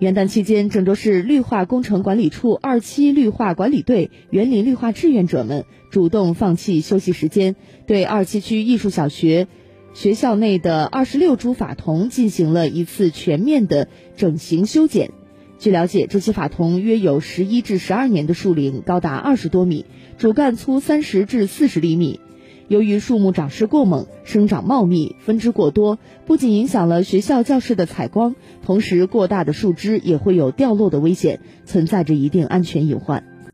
元旦期间，郑州市绿化工程管理处二期绿化管理队园林绿化志愿者们主动放弃休息时间，对二七区艺术小学学校内的二十六株法桐进行了一次全面的整形修剪。据了解，这些法桐约有十一至十二年的树龄，高达二十多米，主干粗三十至四十厘米。由于树木长势过猛、生长茂密、分支过多，不仅影响了学校教室的采光，同时过大的树枝也会有掉落的危险，存在着一定安全隐患。